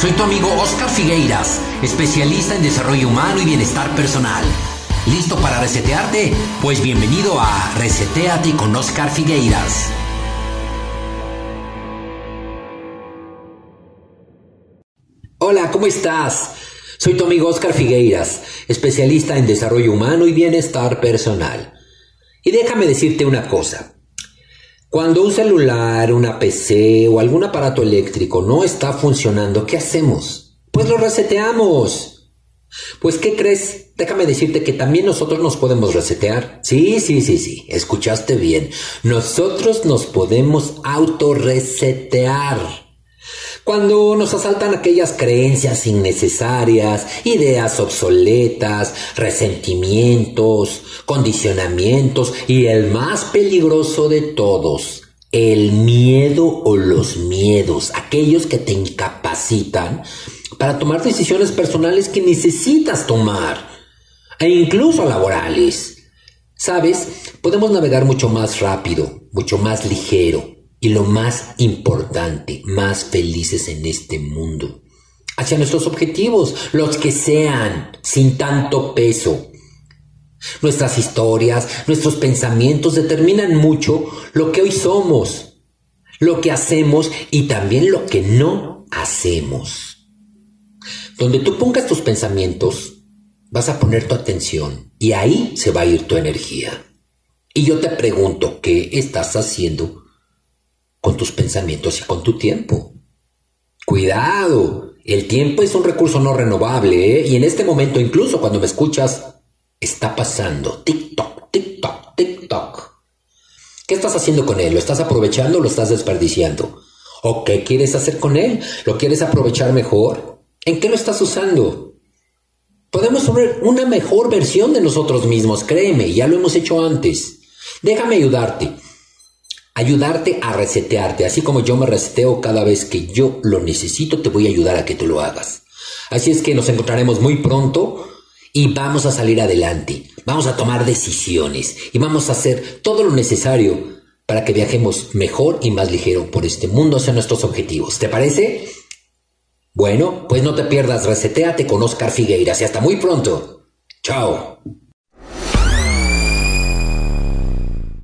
Soy tu amigo Oscar Figueiras, especialista en desarrollo humano y bienestar personal. ¿Listo para resetearte? Pues bienvenido a Reseteate con Oscar Figueiras. Hola, ¿cómo estás? Soy tu amigo Oscar Figueiras, especialista en desarrollo humano y bienestar personal. Y déjame decirte una cosa. Cuando un celular, una PC o algún aparato eléctrico no está funcionando, ¿qué hacemos? Pues lo reseteamos. Pues ¿qué crees? Déjame decirte que también nosotros nos podemos resetear. Sí, sí, sí, sí, escuchaste bien. Nosotros nos podemos autorresetear. Cuando nos asaltan aquellas creencias innecesarias, ideas obsoletas, resentimientos, condicionamientos y el más peligroso de todos, el miedo o los miedos, aquellos que te incapacitan para tomar decisiones personales que necesitas tomar, e incluso laborales. Sabes, podemos navegar mucho más rápido, mucho más ligero, y lo más importante, más felices en este mundo. Hacia nuestros objetivos, los que sean, sin tanto peso. Nuestras historias, nuestros pensamientos determinan mucho lo que hoy somos, lo que hacemos y también lo que no hacemos. Donde tú pongas tus pensamientos, vas a poner tu atención y ahí se va a ir tu energía. Y yo te pregunto, ¿qué estás haciendo con tus pensamientos y con tu tiempo. Cuidado, el tiempo es un recurso no renovable, ¿eh? y en este momento, incluso cuando me escuchas, está pasando. TikTok, TikTok. ¿Qué estás haciendo con él? ¿Lo estás aprovechando o lo estás desperdiciando? ¿O qué quieres hacer con él? ¿Lo quieres aprovechar mejor? ¿En qué lo estás usando? Podemos ser una mejor versión de nosotros mismos, créeme, ya lo hemos hecho antes. Déjame ayudarte ayudarte a resetearte, así como yo me reseteo cada vez que yo lo necesito, te voy a ayudar a que tú lo hagas. Así es que nos encontraremos muy pronto y vamos a salir adelante, vamos a tomar decisiones y vamos a hacer todo lo necesario para que viajemos mejor y más ligero por este mundo hacia nuestros objetivos. ¿Te parece? Bueno, pues no te pierdas, reseteate con Oscar Figueiras y hasta muy pronto. Chao.